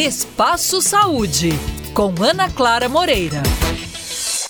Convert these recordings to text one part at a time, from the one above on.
Espaço Saúde, com Ana Clara Moreira.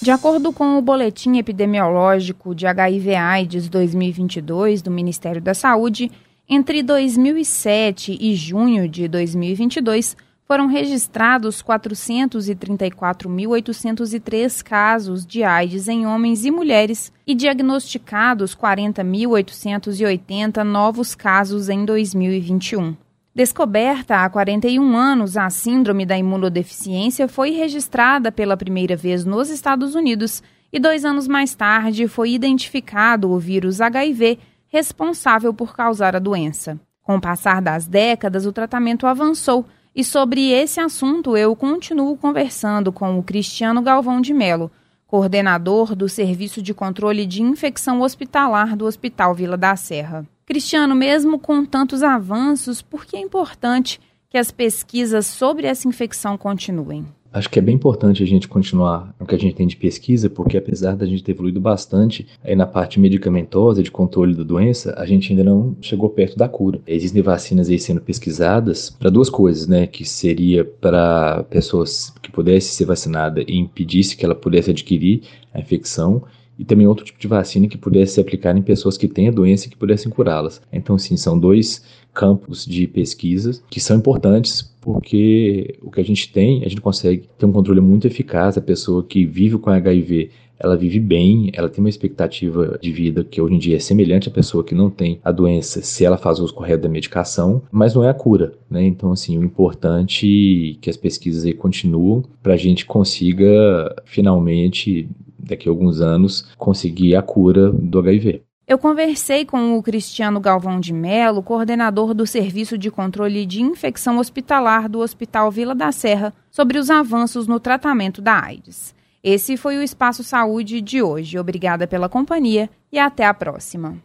De acordo com o Boletim Epidemiológico de HIV-AIDS 2022 do Ministério da Saúde, entre 2007 e junho de 2022, foram registrados 434.803 casos de AIDS em homens e mulheres e diagnosticados 40.880 novos casos em 2021. Descoberta há 41 anos, a síndrome da imunodeficiência foi registrada pela primeira vez nos Estados Unidos e dois anos mais tarde foi identificado o vírus HIV responsável por causar a doença. Com o passar das décadas, o tratamento avançou e sobre esse assunto eu continuo conversando com o Cristiano Galvão de Melo, coordenador do Serviço de Controle de Infecção Hospitalar do Hospital Vila da Serra. Cristiano, mesmo com tantos avanços, por que é importante que as pesquisas sobre essa infecção continuem? Acho que é bem importante a gente continuar no que a gente tem de pesquisa, porque apesar da gente ter evoluído bastante aí na parte medicamentosa de controle da doença, a gente ainda não chegou perto da cura. Existem vacinas aí sendo pesquisadas para duas coisas, né? Que seria para pessoas que pudessem ser vacinadas e impedisse que ela pudesse adquirir a infecção e também outro tipo de vacina que pudesse ser aplicada em pessoas que têm a doença e que pudessem curá-las. Então, sim, são dois campos de pesquisa que são importantes porque o que a gente tem, a gente consegue ter um controle muito eficaz. A pessoa que vive com HIV, ela vive bem, ela tem uma expectativa de vida que hoje em dia é semelhante à pessoa que não tem a doença se ela faz o uso correto da medicação, mas não é a cura, né? Então, assim, o importante é que as pesquisas aí continuam para a gente consiga finalmente daqui a alguns anos, conseguir a cura do HIV. Eu conversei com o Cristiano Galvão de Melo, coordenador do Serviço de Controle de Infecção Hospitalar do Hospital Vila da Serra, sobre os avanços no tratamento da AIDS. Esse foi o Espaço Saúde de hoje. Obrigada pela companhia e até a próxima.